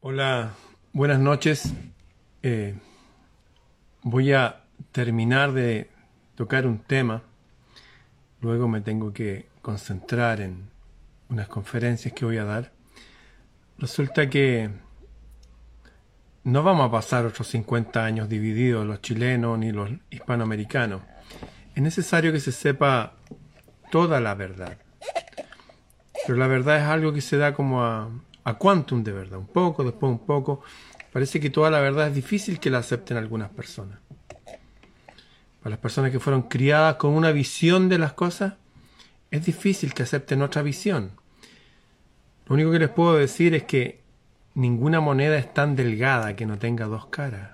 Hola, buenas noches. Eh, voy a terminar de tocar un tema. Luego me tengo que concentrar en unas conferencias que voy a dar. Resulta que no vamos a pasar otros 50 años divididos los chilenos ni los hispanoamericanos. Es necesario que se sepa toda la verdad. Pero la verdad es algo que se da como a, a quantum de verdad, un poco, después un poco. Parece que toda la verdad es difícil que la acepten algunas personas. Para las personas que fueron criadas con una visión de las cosas, es difícil que acepten otra visión. Lo único que les puedo decir es que ninguna moneda es tan delgada que no tenga dos caras.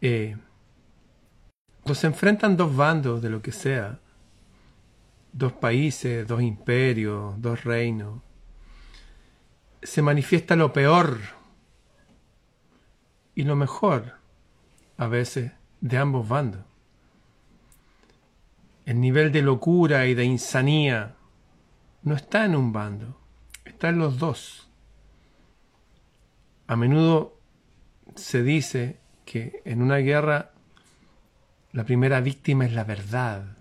Eh, cuando se enfrentan dos bandos de lo que sea, dos países, dos imperios, dos reinos, se manifiesta lo peor y lo mejor a veces de ambos bandos. El nivel de locura y de insanía no está en un bando, está en los dos. A menudo se dice que en una guerra la primera víctima es la verdad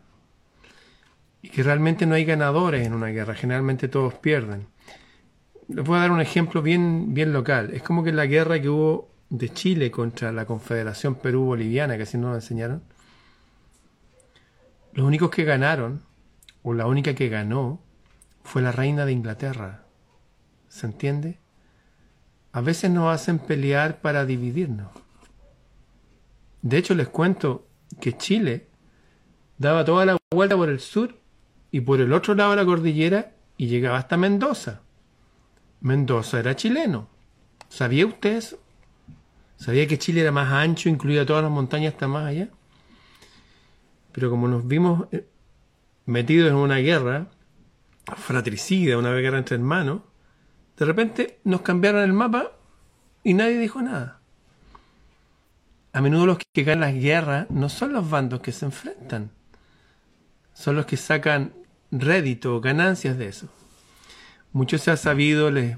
y que realmente no hay ganadores en una guerra, generalmente todos pierden. Les voy a dar un ejemplo bien, bien local. Es como que la guerra que hubo de Chile contra la Confederación Perú-Boliviana, que así nos enseñaron, los únicos que ganaron, o la única que ganó, fue la reina de Inglaterra. ¿Se entiende? A veces nos hacen pelear para dividirnos. De hecho, les cuento que Chile daba toda la vuelta por el sur y por el otro lado de la cordillera y llegaba hasta Mendoza. Mendoza era chileno. ¿Sabía usted eso? ¿Sabía que Chile era más ancho, incluía todas las montañas hasta más allá? Pero como nos vimos eh, metidos en una guerra fratricida, una guerra entre hermanos, de repente nos cambiaron el mapa y nadie dijo nada. A menudo los que ganan las guerras no son los bandos que se enfrentan, son los que sacan rédito, ganancias de eso. Mucho se ha sabido, les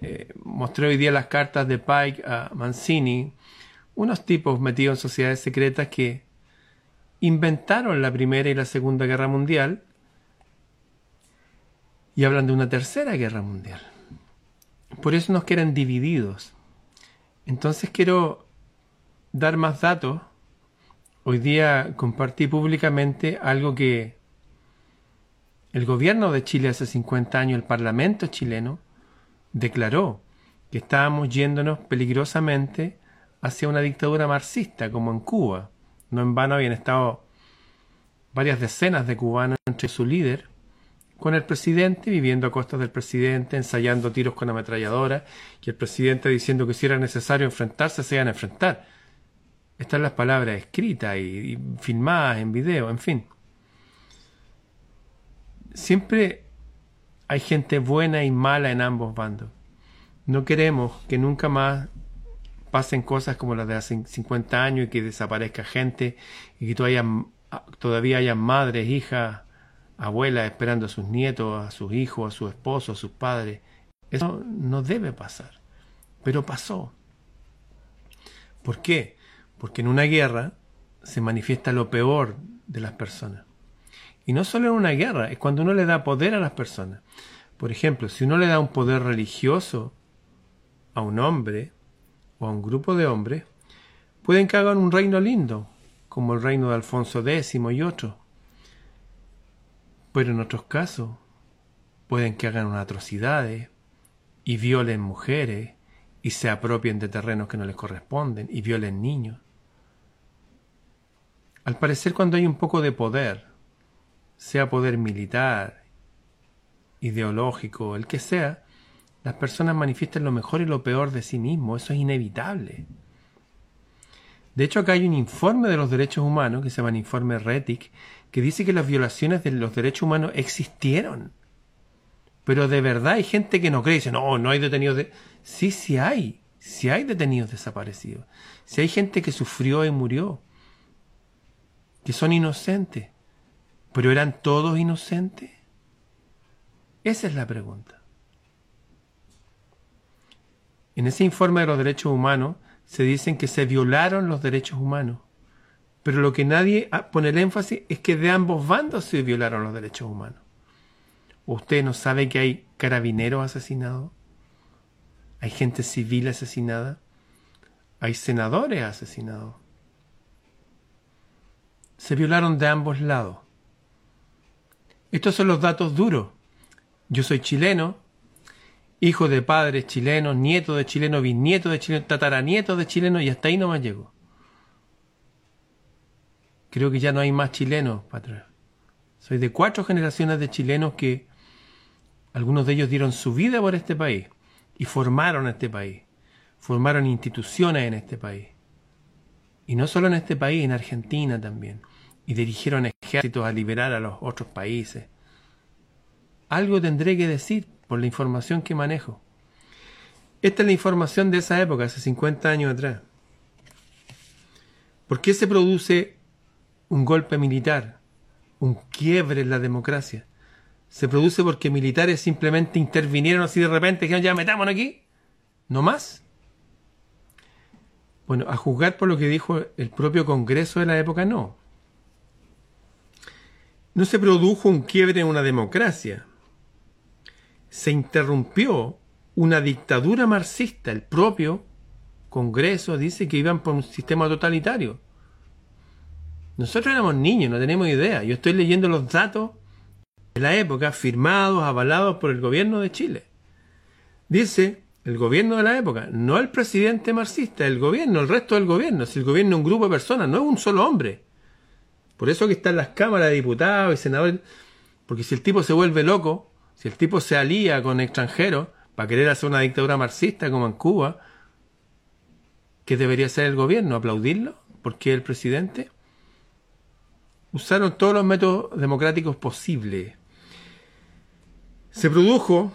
eh, mostré hoy día las cartas de Pike a Mancini, unos tipos metidos en sociedades secretas que inventaron la Primera y la Segunda Guerra Mundial y hablan de una Tercera Guerra Mundial. Por eso nos quieren divididos. Entonces quiero dar más datos. Hoy día compartí públicamente algo que el gobierno de Chile hace 50 años, el Parlamento chileno, declaró que estábamos yéndonos peligrosamente hacia una dictadura marxista, como en Cuba. No en vano habían estado varias decenas de cubanos entre su líder, con el presidente viviendo a costas del presidente, ensayando tiros con ametralladora, y el presidente diciendo que si era necesario enfrentarse, se iban a enfrentar. Están las palabras escritas y, y filmadas en video, en fin siempre hay gente buena y mala en ambos bandos. No queremos que nunca más pasen cosas como las de hace 50 años y que desaparezca gente y que todavía, haya madres, hijas, abuelas esperando a sus nietos, a sus hijos, a su esposo, a sus padres. Eso no debe pasar. Pero pasó. ¿Por qué? Porque en una guerra se manifiesta lo peor de las personas. Y no solo en una guerra, es cuando uno le da poder a las personas. Por ejemplo, si uno le da un poder religioso a un hombre o a un grupo de hombres, pueden que hagan un reino lindo, como el reino de Alfonso X y otros. Pero en otros casos, pueden que hagan unas atrocidades y violen mujeres y se apropien de terrenos que no les corresponden y violen niños. Al parecer cuando hay un poco de poder, sea poder militar, ideológico, el que sea, las personas manifiestan lo mejor y lo peor de sí mismos. Eso es inevitable. De hecho, acá hay un informe de los derechos humanos, que se llama el informe RETIC, que dice que las violaciones de los derechos humanos existieron. Pero de verdad hay gente que no cree, dice, no, no hay detenidos. De... Sí, sí hay. Sí hay detenidos desaparecidos. Sí hay gente que sufrió y murió. Que son inocentes. ¿Pero eran todos inocentes? Esa es la pregunta. En ese informe de los derechos humanos se dicen que se violaron los derechos humanos. Pero lo que nadie pone el énfasis es que de ambos bandos se violaron los derechos humanos. ¿Usted no sabe que hay carabineros asesinados? ¿Hay gente civil asesinada? ¿Hay senadores asesinados? Se violaron de ambos lados. Estos son los datos duros. Yo soy chileno, hijo de padres chilenos, nieto de chileno, bisnieto de chileno, tataranieto de chileno y hasta ahí no me llego. Creo que ya no hay más chilenos para Soy de cuatro generaciones de chilenos que algunos de ellos dieron su vida por este país y formaron este país, formaron instituciones en este país. Y no solo en este país, en Argentina también. Y dirigieron ejércitos a liberar a los otros países. Algo tendré que decir por la información que manejo. Esta es la información de esa época, hace 50 años atrás. ¿Por qué se produce un golpe militar, un quiebre en la democracia? Se produce porque militares simplemente intervinieron así de repente, dijeron ya metámonos aquí, no más. Bueno, a juzgar por lo que dijo el propio Congreso de la época, no. No se produjo un quiebre en una democracia, se interrumpió una dictadura marxista. El propio Congreso dice que iban por un sistema totalitario. Nosotros éramos niños, no tenemos idea. Yo estoy leyendo los datos de la época firmados, avalados por el gobierno de Chile. Dice el gobierno de la época, no el presidente marxista, el gobierno, el resto del gobierno. Si el gobierno es un grupo de personas, no es un solo hombre. Por eso que están las cámaras de diputados y senadores. Porque si el tipo se vuelve loco, si el tipo se alía con extranjeros para querer hacer una dictadura marxista como en Cuba, ¿qué debería ser el gobierno? ¿Aplaudirlo? ¿Porque el presidente? Usaron todos los métodos democráticos posibles. Se produjo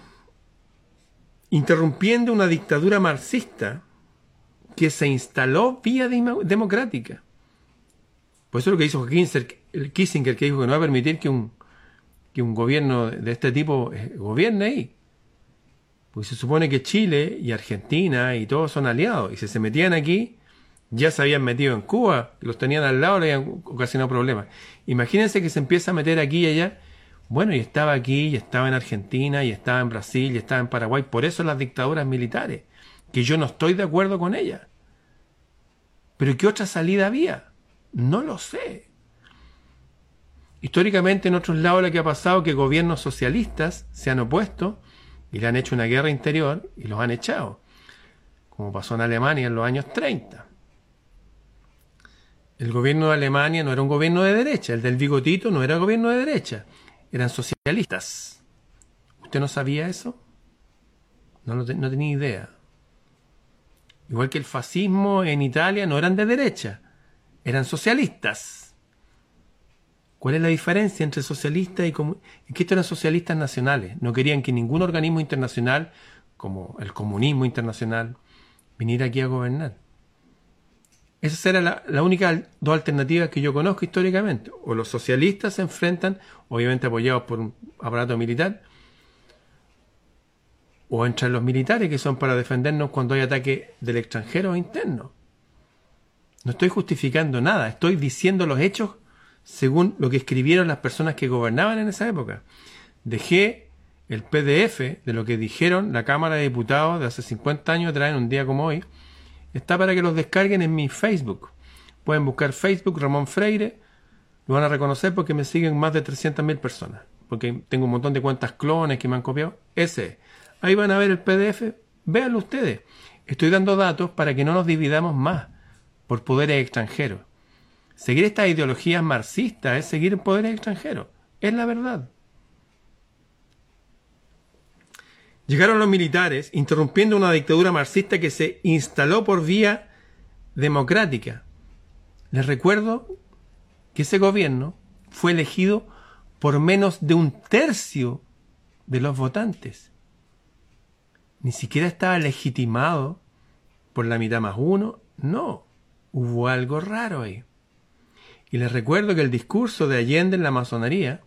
interrumpiendo una dictadura marxista que se instaló vía democrática. Por eso es lo que hizo Kissinger, que dijo que no va a permitir que un que un gobierno de este tipo eh, gobierne ahí. Porque se supone que Chile y Argentina y todos son aliados. Y si se metían aquí, ya se habían metido en Cuba, los tenían al lado, le habían ocasionado problemas. Imagínense que se empieza a meter aquí y allá. Bueno, y estaba aquí, y estaba en Argentina, y estaba en Brasil, y estaba en Paraguay. Por eso las dictaduras militares, que yo no estoy de acuerdo con ellas. Pero ¿qué otra salida había? No lo sé. Históricamente en otros lados lo que ha pasado es que gobiernos socialistas se han opuesto y le han hecho una guerra interior y los han echado, como pasó en Alemania en los años 30. El gobierno de Alemania no era un gobierno de derecha, el del bigotito no era gobierno de derecha, eran socialistas. ¿Usted no sabía eso? No, no tenía idea. Igual que el fascismo en Italia no eran de derecha, eran socialistas. ¿Cuál es la diferencia entre socialistas y comunistas? Que estos eran socialistas nacionales. No querían que ningún organismo internacional, como el comunismo internacional, viniera aquí a gobernar. Esas eran las la únicas dos alternativas que yo conozco históricamente. O los socialistas se enfrentan, obviamente apoyados por un aparato militar, o entran los militares que son para defendernos cuando hay ataque del extranjero o interno. No estoy justificando nada, estoy diciendo los hechos según lo que escribieron las personas que gobernaban en esa época. Dejé el PDF de lo que dijeron la Cámara de Diputados de hace 50 años atrás, en un día como hoy. Está para que los descarguen en mi Facebook. Pueden buscar Facebook Ramón Freire. Lo van a reconocer porque me siguen más de 300.000 personas. Porque tengo un montón de cuentas clones que me han copiado. Ese. Ahí van a ver el PDF. Véanlo ustedes. Estoy dando datos para que no nos dividamos más por poderes extranjeros. Seguir estas ideologías marxistas es seguir poderes extranjeros. Es la verdad. Llegaron los militares interrumpiendo una dictadura marxista que se instaló por vía democrática. Les recuerdo que ese gobierno fue elegido por menos de un tercio de los votantes. Ni siquiera estaba legitimado por la mitad más uno. No, hubo algo raro ahí. Y les recuerdo que el discurso de Allende en la masonería,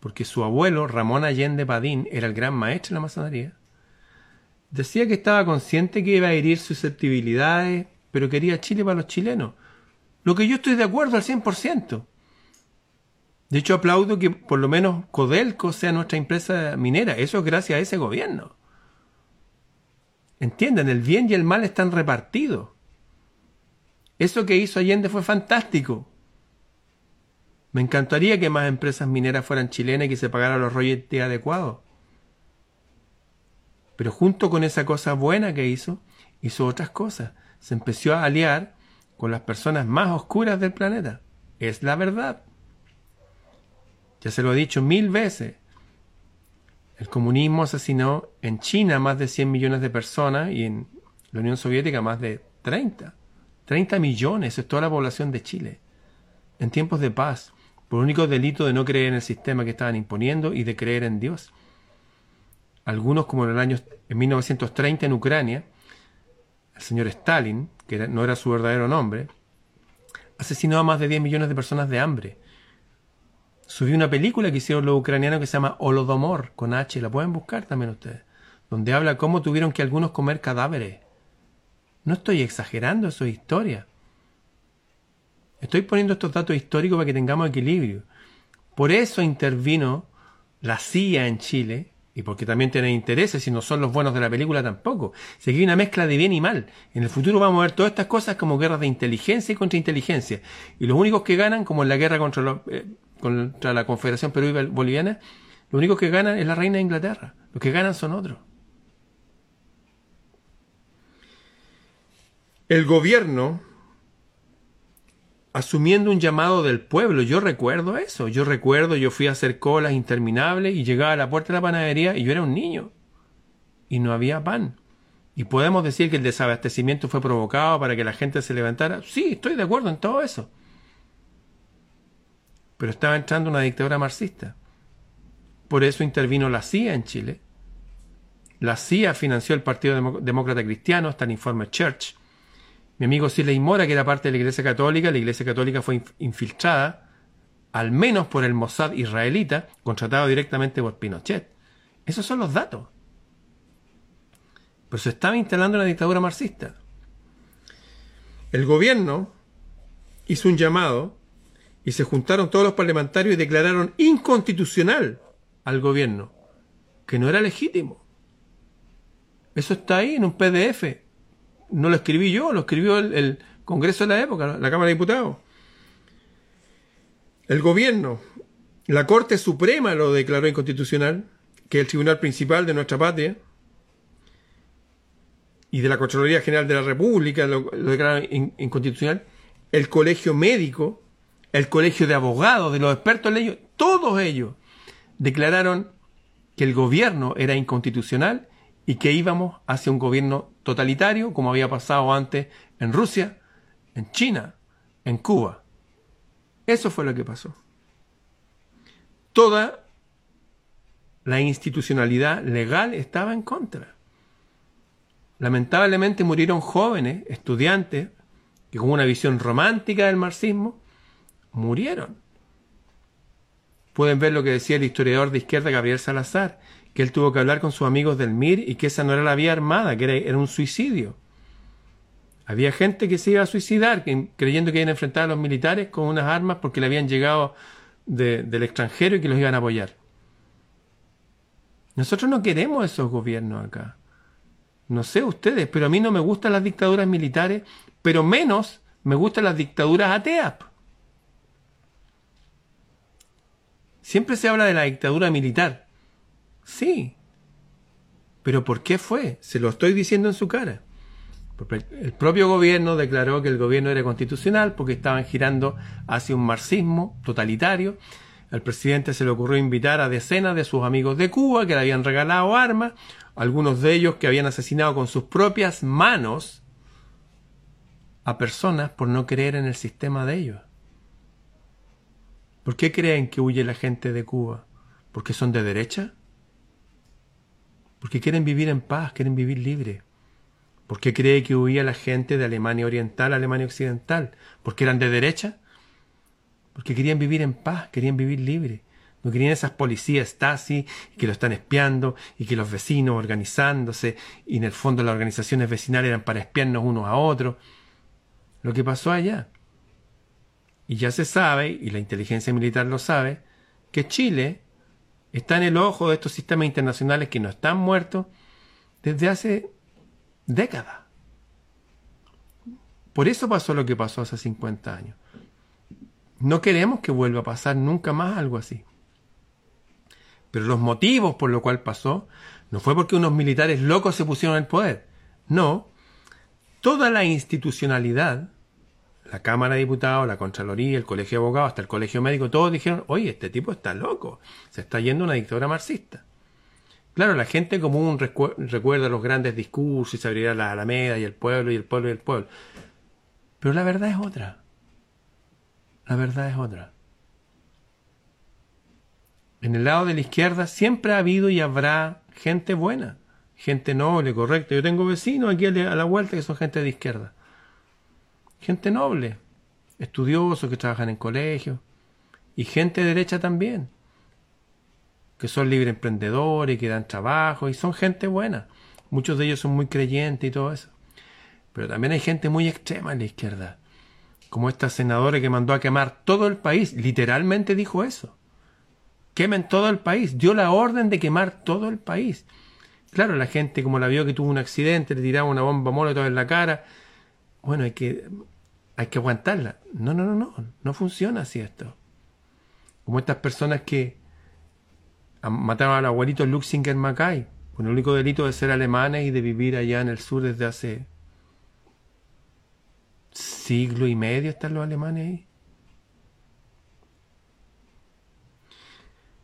porque su abuelo, Ramón Allende Padín, era el gran maestro en la masonería, Decía que estaba consciente que iba a herir susceptibilidades, pero quería Chile para los chilenos. Lo que yo estoy de acuerdo al 100%. De hecho, aplaudo que por lo menos Codelco sea nuestra empresa minera. Eso es gracias a ese gobierno. Entiendan, el bien y el mal están repartidos. Eso que hizo Allende fue fantástico. Me encantaría que más empresas mineras fueran chilenas y que se pagaran los royalties adecuados. Pero junto con esa cosa buena que hizo, hizo otras cosas. Se empezó a aliar con las personas más oscuras del planeta. Es la verdad. Ya se lo he dicho mil veces. El comunismo asesinó en China más de 100 millones de personas y en la Unión Soviética más de 30. 30 millones, es toda la población de Chile. En tiempos de paz, por único delito de no creer en el sistema que estaban imponiendo y de creer en Dios. Algunos, como en el año en 1930 en Ucrania, el señor Stalin, que no era su verdadero nombre, asesinó a más de 10 millones de personas de hambre subí una película que hicieron los ucranianos que se llama Holodomor, con H, la pueden buscar también ustedes, donde habla cómo tuvieron que algunos comer cadáveres. No estoy exagerando, eso es historia. Estoy poniendo estos datos históricos para que tengamos equilibrio. Por eso intervino la CIA en Chile, y porque también tienen intereses, si no son los buenos de la película tampoco. Se una mezcla de bien y mal. En el futuro vamos a ver todas estas cosas como guerras de inteligencia y contrainteligencia. Y los únicos que ganan, como en la guerra contra los, eh, contra la Confederación Perú y Boliviana, lo único que ganan es la reina de Inglaterra. Los que ganan son otros. El gobierno, asumiendo un llamado del pueblo, yo recuerdo eso, yo recuerdo, yo fui a hacer colas interminables y llegaba a la puerta de la panadería y yo era un niño y no había pan. Y podemos decir que el desabastecimiento fue provocado para que la gente se levantara. Sí, estoy de acuerdo en todo eso pero estaba entrando una dictadura marxista. Por eso intervino la CIA en Chile. La CIA financió el Partido Demócrata Cristiano, hasta el informe Church. Mi amigo Siley Mora, que era parte de la Iglesia Católica, la Iglesia Católica fue infiltrada, al menos por el Mossad israelita, contratado directamente por Pinochet. Esos son los datos. Pero se estaba instalando una dictadura marxista. El gobierno hizo un llamado y se juntaron todos los parlamentarios y declararon inconstitucional al gobierno, que no era legítimo. Eso está ahí en un PDF. No lo escribí yo, lo escribió el, Congreso de la época, la Cámara de Diputados. El gobierno, la Corte Suprema lo declaró inconstitucional, que es el tribunal principal de nuestra patria, y de la Contraloría General de la República lo, lo declararon inconstitucional, el Colegio Médico, el colegio de abogados, de los expertos en leyes, todos ellos declararon que el gobierno era inconstitucional y que íbamos hacia un gobierno totalitario, como había pasado antes en Rusia, en China, en Cuba. Eso fue lo que pasó. Toda la institucionalidad legal estaba en contra. Lamentablemente murieron jóvenes, estudiantes, que con una visión romántica del marxismo murieron. Pueden ver lo que decía el historiador de izquierda Gabriel Salazar, que él tuvo que hablar con sus amigos del MIR y que esa no era la vía armada, que era, un suicidio. Había gente que se iba a suicidar creyendo que iban a enfrentar a los militares con unas armas porque le habían llegado del extranjero y que los iban a apoyar. Nosotros no queremos esos gobiernos acá. No sé ustedes, pero a mí no me gustan las dictaduras militares, pero menos me gustan las dictaduras ateas. Siempre se habla de la dictadura militar. Sí. Pero ¿por qué fue? Se lo estoy diciendo en su cara. El propio gobierno declaró que el gobierno era constitucional porque estaban girando hacia un marxismo totalitario. Al presidente se le ocurrió invitar a decenas de sus amigos de Cuba que le habían regalado armas, algunos de ellos que habían asesinado con sus propias manos a personas por no creer en el sistema de ellos. ¿Por qué creen que huye la gente de Cuba? ¿Porque son de derecha? Porque quieren vivir en paz, quieren vivir libre. ¿Por qué cree que huía la gente de Alemania Oriental a Alemania Occidental? ¿Porque eran de derecha? Porque querían vivir en paz, querían vivir libre. No querían esas policías Stasi que lo están espiando y que los vecinos organizándose y en el fondo las organizaciones vecinales eran para espiarnos unos a otros. Lo que pasó allá. Y ya se sabe, y la inteligencia militar lo sabe, que Chile está en el ojo de estos sistemas internacionales que no están muertos desde hace décadas. Por eso pasó lo que pasó hace 50 años. No queremos que vuelva a pasar nunca más algo así. Pero los motivos por los cuales pasó no fue porque unos militares locos se pusieron al poder. No, toda la institucionalidad, la Cámara de Diputados, la Contraloría, el Colegio de Abogados, hasta el Colegio Médico, todos dijeron, oye, este tipo está loco, se está yendo una dictadura marxista. Claro, la gente común recuerda los grandes discursos y se abrirá la Alameda y el pueblo y el pueblo y el pueblo. Pero la verdad es otra. La verdad es otra. En el lado de la izquierda siempre ha habido y habrá gente buena, gente noble, correcta. Yo tengo vecinos aquí a la vuelta que son gente de izquierda. Gente noble, estudiosos que trabajan en colegios. Y gente de derecha también, que son libre emprendedores, que dan trabajo y son gente buena. Muchos de ellos son muy creyentes y todo eso. Pero también hay gente muy extrema en la izquierda, como esta senadora que mandó a quemar todo el país, literalmente dijo eso quemen todo el país. Dio la orden de quemar todo el país. Claro, la gente como la vio que tuvo un accidente, le tiraba una bomba molotov en la cara. Bueno, hay que, hay que aguantarla. No, no, no, no. No funciona así esto. Como estas personas que mataban al abuelito Luxinger Mackay, con el único delito de ser alemanes y de vivir allá en el sur desde hace siglo y medio están los alemanes ahí.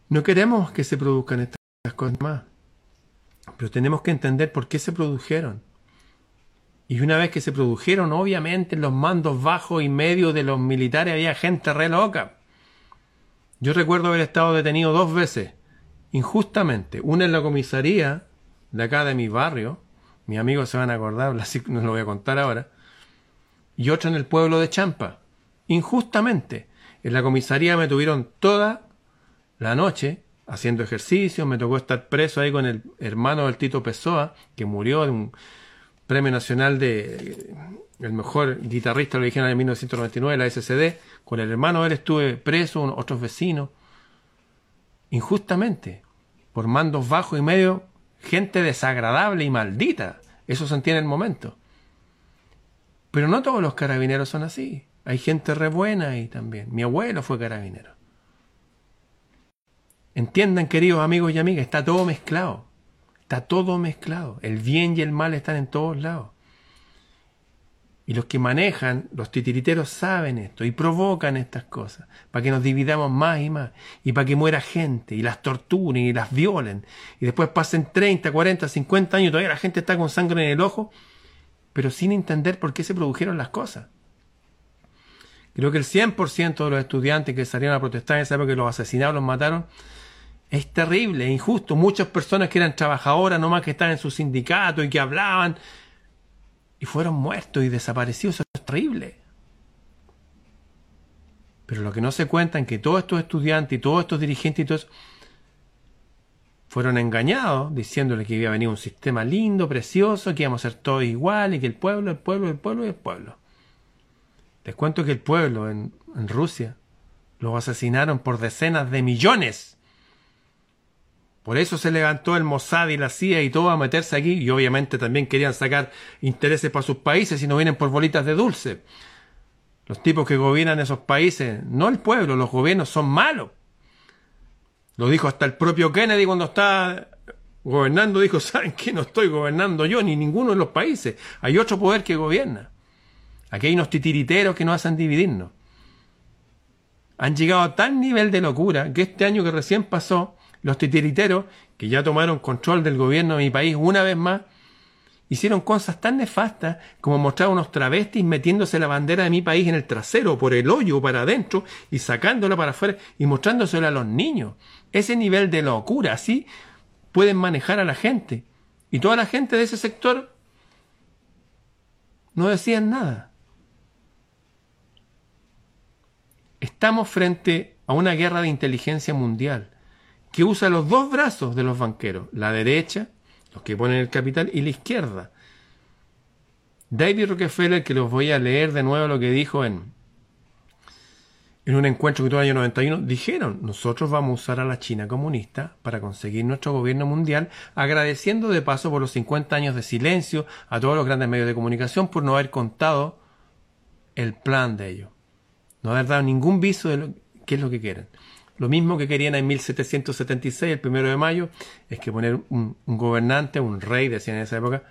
No queremos que se produzcan estas cosas más, pero tenemos que entender por qué se produjeron. Y una vez que se produjeron, obviamente en los mandos bajos y medios de los militares había gente re loca. Yo recuerdo haber estado detenido dos veces, injustamente. Una en la comisaría de acá de mi barrio, mis amigos se van a acordar, así no lo voy a contar ahora, y otra en el pueblo de Champa, injustamente. En la comisaría me tuvieron toda la noche haciendo ejercicio, me tocó estar preso ahí con el hermano del Tito Pessoa, que murió de un premio nacional de el mejor guitarrista dijeron en 1999, la SCD, con el hermano de él estuve preso, otros vecinos, injustamente, por mandos bajos y medio, gente desagradable y maldita, eso se entiende en el momento. Pero no todos los carabineros son así, hay gente re buena ahí también, mi abuelo fue carabinero. Entiendan, queridos amigos y amigas, está todo mezclado. Está todo mezclado. El bien y el mal están en todos lados. Y los que manejan, los titiriteros, saben esto y provocan estas cosas para que nos dividamos más y más y para que muera gente y las torturen y las violen y después pasen 30, 40, 50 años todavía la gente está con sangre en el ojo, pero sin entender por qué se produjeron las cosas. Creo que el 100% de los estudiantes que salieron a protestar en esa época que los asesinaron, los mataron, es terrible, injusto. Muchas personas que eran trabajadoras nomás que estaban en su sindicato y que hablaban y fueron muertos y desaparecidos. Eso es terrible. Pero lo que no se cuenta es que todos estos estudiantes y todos estos dirigentes y todos fueron engañados diciéndole que iba a venir un sistema lindo, precioso, que íbamos a ser todos iguales y que el pueblo, el pueblo, el pueblo y el pueblo. Les cuento que el pueblo en, en Rusia los asesinaron por decenas de millones por eso se levantó el Mossad y la CIA y todo a meterse aquí y obviamente también querían sacar intereses para sus países y no vienen por bolitas de dulce. Los tipos que gobiernan esos países, no el pueblo, los gobiernos son malos. Lo dijo hasta el propio Kennedy cuando estaba gobernando, dijo, ¿saben qué? No estoy gobernando yo ni ninguno de los países. Hay otro poder que gobierna. Aquí hay unos titiriteros que nos hacen dividirnos. Han llegado a tal nivel de locura que este año que recién pasó, los titiriteros, que ya tomaron control del gobierno de mi país una vez más, hicieron cosas tan nefastas como mostrar unos travestis metiéndose la bandera de mi país en el trasero, por el hoyo para adentro y sacándola para afuera y mostrándosela a los niños. Ese nivel de locura, así pueden manejar a la gente. Y toda la gente de ese sector no decían nada. Estamos frente a una guerra de inteligencia mundial que usa los dos brazos de los banqueros, la derecha, los que ponen el capital, y la izquierda. David Rockefeller, que los voy a leer de nuevo lo que dijo en, en un encuentro que tuvo en el año 91, dijeron, nosotros vamos a usar a la China comunista para conseguir nuestro gobierno mundial, agradeciendo de paso por los 50 años de silencio a todos los grandes medios de comunicación por no haber contado el plan de ellos. No haber dado ningún viso de lo, qué es lo que quieren. Lo mismo que querían en 1776, el primero de mayo, es que poner un, gobernante, un rey, decían en esa época,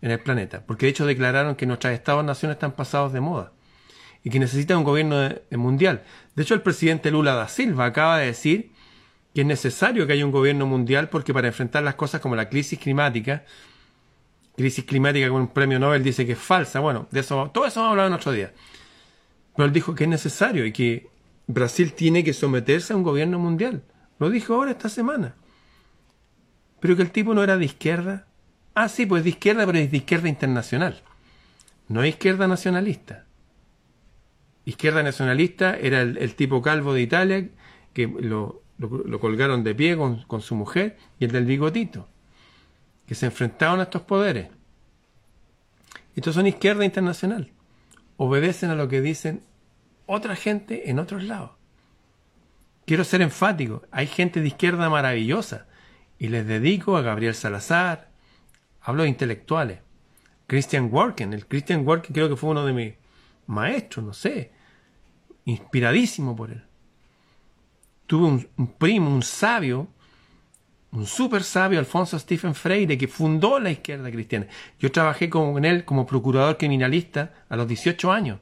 en el planeta. Porque de hecho declararon que nuestros estados-naciones están pasados de moda y que necesitan un gobierno mundial. De hecho, el presidente Lula da Silva acaba de decir que es necesario que haya un gobierno mundial porque para enfrentar las cosas como la crisis climática, crisis climática con un premio Nobel dice que es falsa, bueno, de eso, todo eso vamos a hablar en otro día. Pero él dijo que es necesario y que Brasil tiene que someterse a un gobierno mundial. Lo dijo ahora esta semana. Pero que el tipo no era de izquierda. Ah, sí, pues de izquierda, pero es de izquierda internacional. No es izquierda nacionalista. Izquierda nacionalista era el, tipo calvo de Italia que lo, colgaron de pie con, con, su mujer y el del bigotito, que se enfrentaron a estos poderes. Estos son izquierda internacional. Obedecen a lo que dicen otra gente en otros lados. Quiero ser enfático, hay gente de izquierda maravillosa. Y les dedico a Gabriel Salazar, hablo de intelectuales, Christian Worken, el Christian Worken creo que fue uno de mis maestros, no sé, inspiradísimo por él. Tuve un, un primo, un sabio, un súper sabio, Alfonso Stephen Freire, que fundó la izquierda cristiana. Yo trabajé con él como procurador criminalista a los 18 años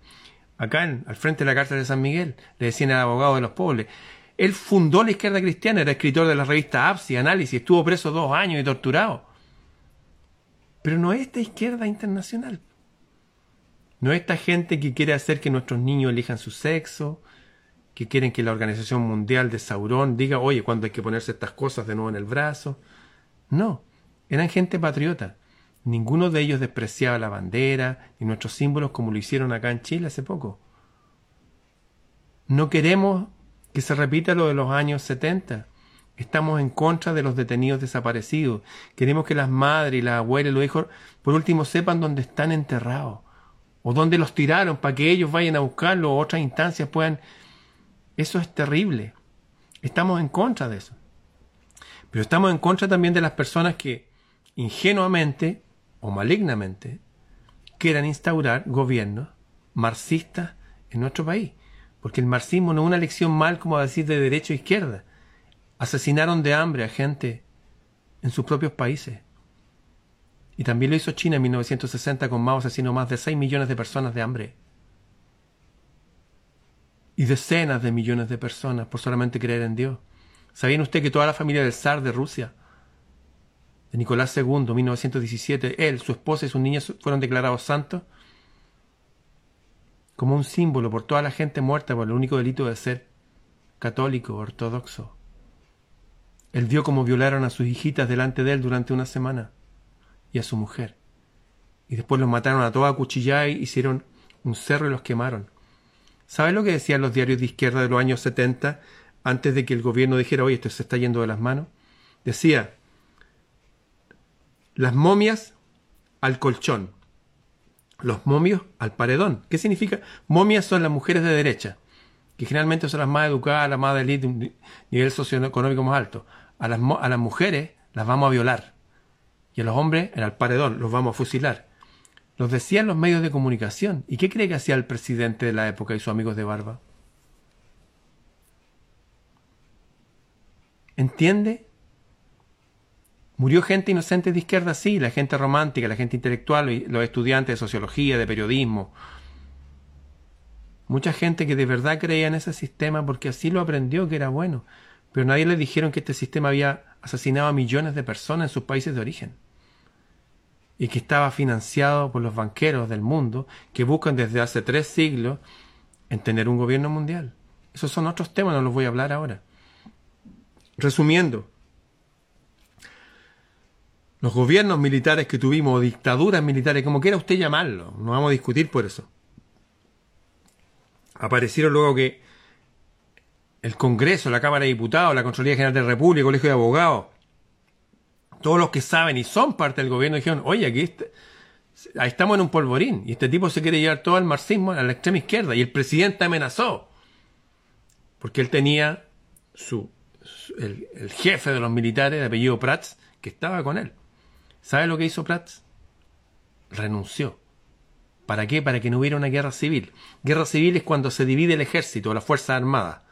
acá al frente de la cárcel de San Miguel, le decían al abogado de los pobres. Él fundó la izquierda cristiana, era escritor de la revista APSI, Análisis, estuvo preso dos años y torturado. Pero no es esta izquierda internacional. No es esta gente que quiere hacer que nuestros niños elijan su sexo, que quieren que la Organización Mundial de Saurón diga, oye, cuando hay que ponerse estas cosas de nuevo en el brazo. No, eran gente patriota. Ninguno de ellos despreciaba la bandera ni nuestros símbolos como lo hicieron acá en Chile hace poco. No queremos que se repita lo de los años 70. Estamos en contra de los detenidos desaparecidos. Queremos que las madres y las abuelas y los hijos, por último, sepan dónde están enterrados o dónde los tiraron para que ellos vayan a buscarlo o otras instancias puedan. Eso es terrible. Estamos en contra de eso. Pero estamos en contra también de las personas que ingenuamente o malignamente quieran instaurar gobiernos marxistas en nuestro país. Porque el marxismo no es una elección mal, como decir, de derecha o izquierda. Asesinaron de hambre a gente en sus propios países. Y también lo hizo China en 1960 con Mao asesinó más de 6 millones de personas de hambre. Y decenas de millones de personas por solamente creer en Dios. ¿Sabían usted que toda la familia del zar de Rusia de Nicolás II, 1917, él, su esposa y sus niños fueron declarados santos como un símbolo por toda la gente muerta por el único delito de ser católico ortodoxo. Él vio cómo violaron a sus hijitas delante de él durante una semana y a su mujer. Y después los mataron a toda cuchillada y hicieron un cerro y los quemaron. ¿Sabes lo que decían los diarios de izquierda de los años 70 antes de que el gobierno dijera, oye, esto se está yendo de las manos? Decía, las momias al colchón, los momios al paredón. ¿Qué significa? Momias son las mujeres de derecha, que generalmente son las más educadas, las más de élite, un nivel socioeconómico más alto. A las, a las mujeres las vamos a violar. Y a los hombres en el paredón los vamos a fusilar. Los decían los medios de comunicación. ¿Y qué cree que hacía el presidente de la época y sus amigos de barba? ¿Entiende Murió gente inocente de izquierda, sí, la gente romántica, la gente intelectual, los estudiantes de sociología, de periodismo. Mucha gente que de verdad creía en ese sistema porque así lo aprendió que era bueno. Pero nadie le dijeron que este sistema había asesinado a millones de personas en sus países de origen. Y que estaba financiado por los banqueros del mundo que buscan desde hace tres siglos en tener un gobierno mundial. Esos son otros temas, no los voy a hablar ahora. Resumiendo, los gobiernos militares que tuvimos, dictaduras militares, como quiera usted llamarlo, no vamos a discutir por eso. Aparecieron luego que el Congreso, la Cámara de Diputados, la Contraloría General de la República, el Colegio de Abogados, todos los que saben y son parte del gobierno dijeron, oye, aquí estamos en un polvorín y este tipo se quiere llevar todo al marxismo, a la extrema izquierda y el presidente amenazó porque él tenía su, el, el, jefe de los militares de apellido Prats que estaba con él. ¿Sabe lo que hizo Prats? Renunció. ¿Para qué? Para que no hubiera una guerra civil. Guerra civil es cuando se divide el ejército, la fuerza armada.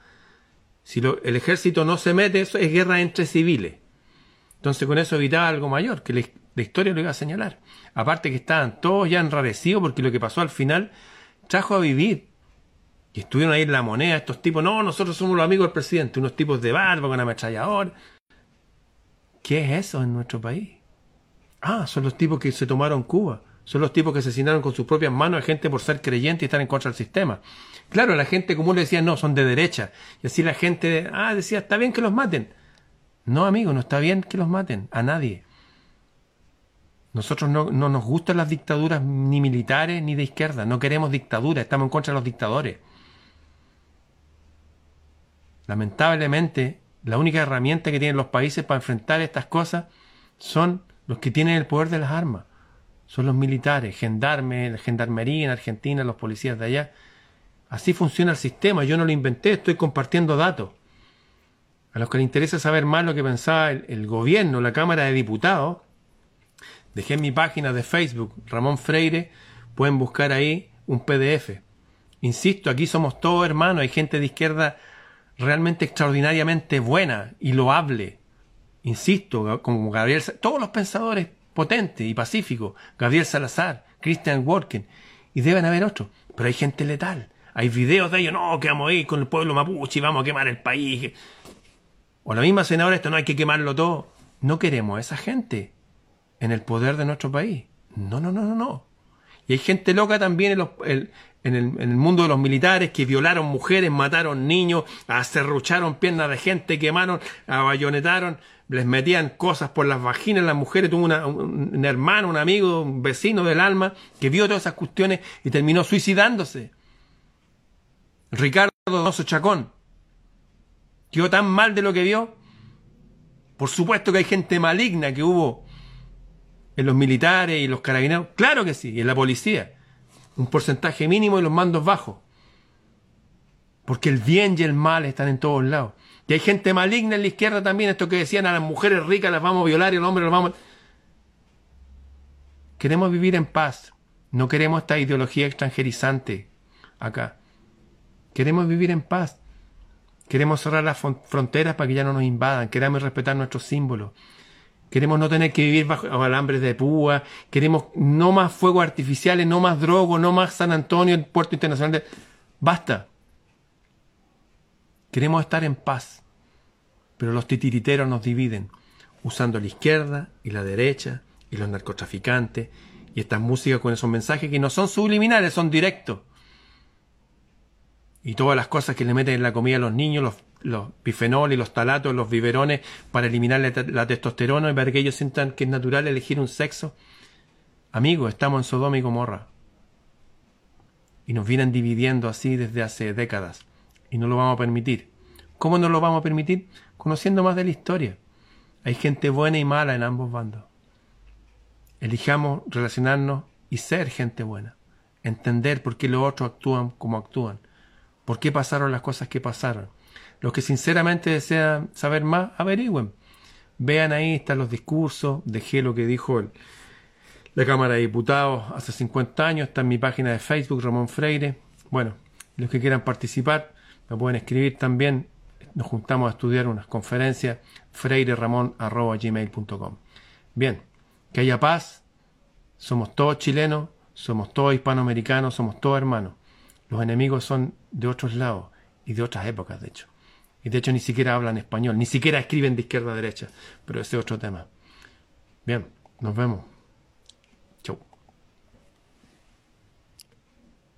Si el ejército no se mete, eso es guerra entre civiles. Entonces con eso evitaba algo mayor, que la historia lo iba a señalar. Aparte que estaban todos ya enrarecidos porque lo que pasó al final trajo a vivir. Y estuvieron ahí en la moneda estos tipos, no, nosotros somos los amigos del presidente, unos tipos de barba con ametrallador. ¿Qué es eso en nuestro país? Ah, son los tipos que se tomaron Cuba. Son los tipos que asesinaron con sus propias manos a gente por ser creyente y estar en contra del sistema. Claro, la gente común le decía, no, son de derecha. Y así la gente, ah, decía, está bien que los maten. No, amigo, no está bien que los maten. A nadie. Nosotros no, no nos gustan las dictaduras ni militares ni de izquierda. No queremos dictadura. Estamos en contra de los dictadores. Lamentablemente, la única herramienta que tienen los países para enfrentar estas cosas son los que tienen el poder de las armas. Son los militares, gendarmes, la gendarmería en Argentina, los policías de allá. Así funciona el sistema. Yo no lo inventé, estoy compartiendo datos. A los que les interesa saber más lo que pensaba el, gobierno, la Cámara de Diputados, dejé en mi página de Facebook, Ramón Freire, pueden buscar ahí un PDF. Insisto, aquí somos todos hermanos, hay gente de izquierda realmente extraordinariamente buena y loable. Insisto, como Gabriel, todos los pensadores potentes y pacíficos, Gabriel Salazar, Christian Worken, y deben haber otros, pero hay gente letal. Hay videos de ellos, no, que vamos a ir con el pueblo mapuche y vamos a quemar el país. O la misma senadora, esto no hay que quemarlo todo. No queremos a esa gente en el poder de nuestro país. No, no, no, no, no. Y hay gente loca también en, el, mundo de los militares que violaron mujeres, mataron niños, acerrucharon piernas de gente, quemaron, abayonetaron, les metían cosas por las vaginas las mujeres. Tuvo una, un, un, hermano, un amigo, un vecino del alma que vio todas esas cuestiones y terminó suicidándose. Ricardo Donoso Chacón. Quedó tan mal de lo que vio. Por supuesto que hay gente maligna que hubo en los militares y los carabineros. Claro que sí, y en la policía un porcentaje mínimo y los mandos bajos. Porque el bien y el mal están en todos lados. Y hay gente maligna en la izquierda también, esto que decían a las mujeres ricas las vamos a violar y al hombre los vamos... Queremos vivir en paz. No queremos esta ideología extranjerizante acá. Queremos vivir en paz. Queremos cerrar las fronteras para que ya no nos invadan. Queremos respetar nuestros símbolos. Queremos no tener que vivir bajo alambres de púa. Queremos no más fuegos artificiales, no más drogo, no más San Antonio, el puerto internacional de... Basta. Queremos estar en paz. Pero los titiriteros nos dividen, usando la izquierda y la derecha, y los narcotraficantes, y estas músicas con esos mensajes que no son subliminales, son directos. Y todas las cosas que le meten en la comida a los niños, los los bifenoles, los talatos, los biberones para eliminar la, la, testosterona y para que ellos sientan que es natural elegir un sexo. Amigos, estamos en Sodoma y Gomorra. Y nos vienen dividiendo así desde hace décadas. Y no lo vamos a permitir. ¿Cómo no lo vamos a permitir? Conociendo más de la historia. Hay gente buena y mala en ambos bandos. Elijamos relacionarnos y ser gente buena. Entender por qué los otros actúan como actúan. Por qué pasaron las cosas que pasaron los que sinceramente desean saber más, averigüen. Vean ahí, están los discursos, dejé lo que dijo la Cámara de Diputados hace 50 años, está en mi página de Facebook, Ramón Freire. Bueno, los que quieran participar, me pueden escribir también. Nos juntamos a estudiar unas conferencias, freireramon.gmail.com. Bien, que haya paz, somos todos chilenos, somos todos hispanoamericanos, somos todos hermanos. Los enemigos son de otros lados y de otras épocas, de hecho. Y de hecho ni siquiera hablan español, ni siquiera escriben de izquierda a derecha. Pero ese es otro tema. Bien, nos vemos.